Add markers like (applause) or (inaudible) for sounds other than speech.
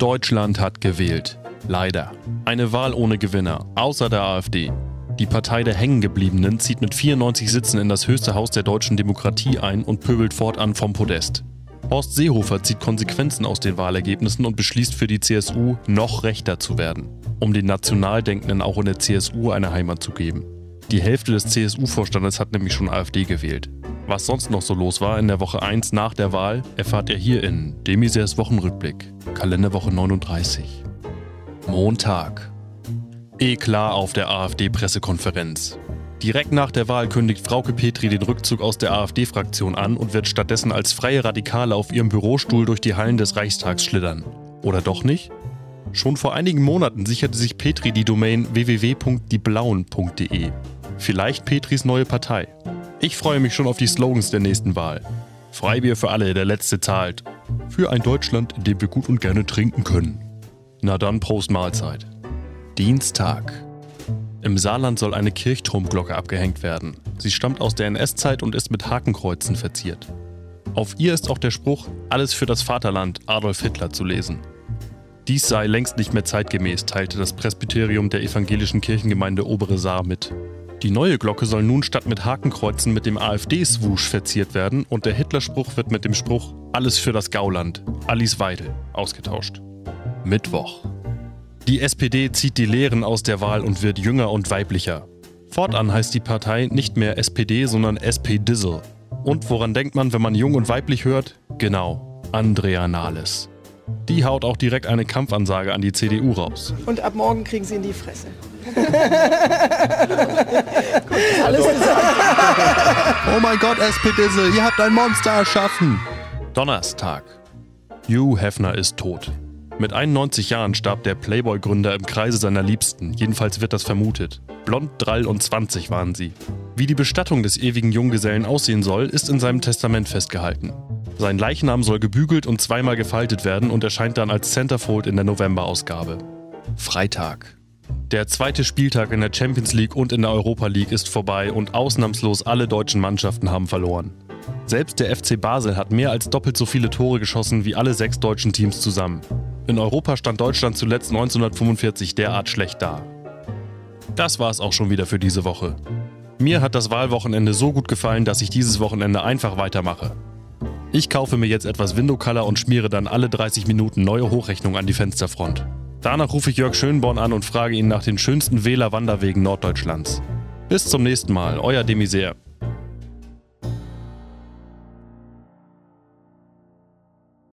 Deutschland hat gewählt. Leider. Eine Wahl ohne Gewinner, außer der AfD. Die Partei der Hängengebliebenen zieht mit 94 Sitzen in das höchste Haus der deutschen Demokratie ein und pöbelt fortan vom Podest. Horst Seehofer zieht Konsequenzen aus den Wahlergebnissen und beschließt für die CSU, noch rechter zu werden, um den Nationaldenkenden auch in der CSU eine Heimat zu geben. Die Hälfte des CSU-Vorstandes hat nämlich schon AfD gewählt. Was sonst noch so los war in der Woche 1 nach der Wahl, erfahrt ihr hier in Demisers Wochenrückblick, Kalenderwoche 39. Montag. Eklar auf der AfD-Pressekonferenz. Direkt nach der Wahl kündigt Frauke Petri den Rückzug aus der AfD-Fraktion an und wird stattdessen als freie Radikale auf ihrem Bürostuhl durch die Hallen des Reichstags schlittern. Oder doch nicht? Schon vor einigen Monaten sicherte sich Petri die Domain www.dieblauen.de. Vielleicht Petris neue Partei. Ich freue mich schon auf die Slogans der nächsten Wahl. Freibier für alle, der Letzte zahlt. Für ein Deutschland, in dem wir gut und gerne trinken können. Na dann, Prost Mahlzeit. Dienstag. Im Saarland soll eine Kirchturmglocke abgehängt werden. Sie stammt aus der NS-Zeit und ist mit Hakenkreuzen verziert. Auf ihr ist auch der Spruch Alles für das Vaterland Adolf Hitler zu lesen. Dies sei längst nicht mehr zeitgemäß, teilte das Presbyterium der evangelischen Kirchengemeinde Obere Saar mit. Die neue Glocke soll nun statt mit Hakenkreuzen mit dem AfD-Swoosh verziert werden und der Hitlerspruch wird mit dem Spruch Alles für das Gauland, Alice Weidel ausgetauscht. Mittwoch. Die SPD zieht die Lehren aus der Wahl und wird jünger und weiblicher. Fortan heißt die Partei nicht mehr SPD, sondern SP-Dizzle. Und woran denkt man, wenn man jung und weiblich hört? Genau, Andrea Nahles. Die haut auch direkt eine Kampfansage an die CDU raus. Und ab morgen kriegen sie in die Fresse. (laughs) Alles gesagt. (laughs) Oh mein Gott, SP-Dizzle, ihr habt ein Monster erschaffen. Donnerstag. Hugh Hefner ist tot. Mit 91 Jahren starb der Playboy-Gründer im Kreise seiner Liebsten, jedenfalls wird das vermutet. Blond, drall und 20 waren sie. Wie die Bestattung des ewigen Junggesellen aussehen soll, ist in seinem Testament festgehalten. Sein Leichnam soll gebügelt und zweimal gefaltet werden und erscheint dann als Centerfold in der November-Ausgabe. Freitag. Der zweite Spieltag in der Champions League und in der Europa League ist vorbei und ausnahmslos alle deutschen Mannschaften haben verloren. Selbst der FC Basel hat mehr als doppelt so viele Tore geschossen wie alle sechs deutschen Teams zusammen. In Europa stand Deutschland zuletzt 1945 derart schlecht da. Das war es auch schon wieder für diese Woche. Mir hat das Wahlwochenende so gut gefallen, dass ich dieses Wochenende einfach weitermache. Ich kaufe mir jetzt etwas Window-Color und schmiere dann alle 30 Minuten neue Hochrechnung an die Fensterfront. Danach rufe ich Jörg Schönborn an und frage ihn nach den schönsten Wählerwanderwegen Norddeutschlands. Bis zum nächsten Mal, euer Demiser.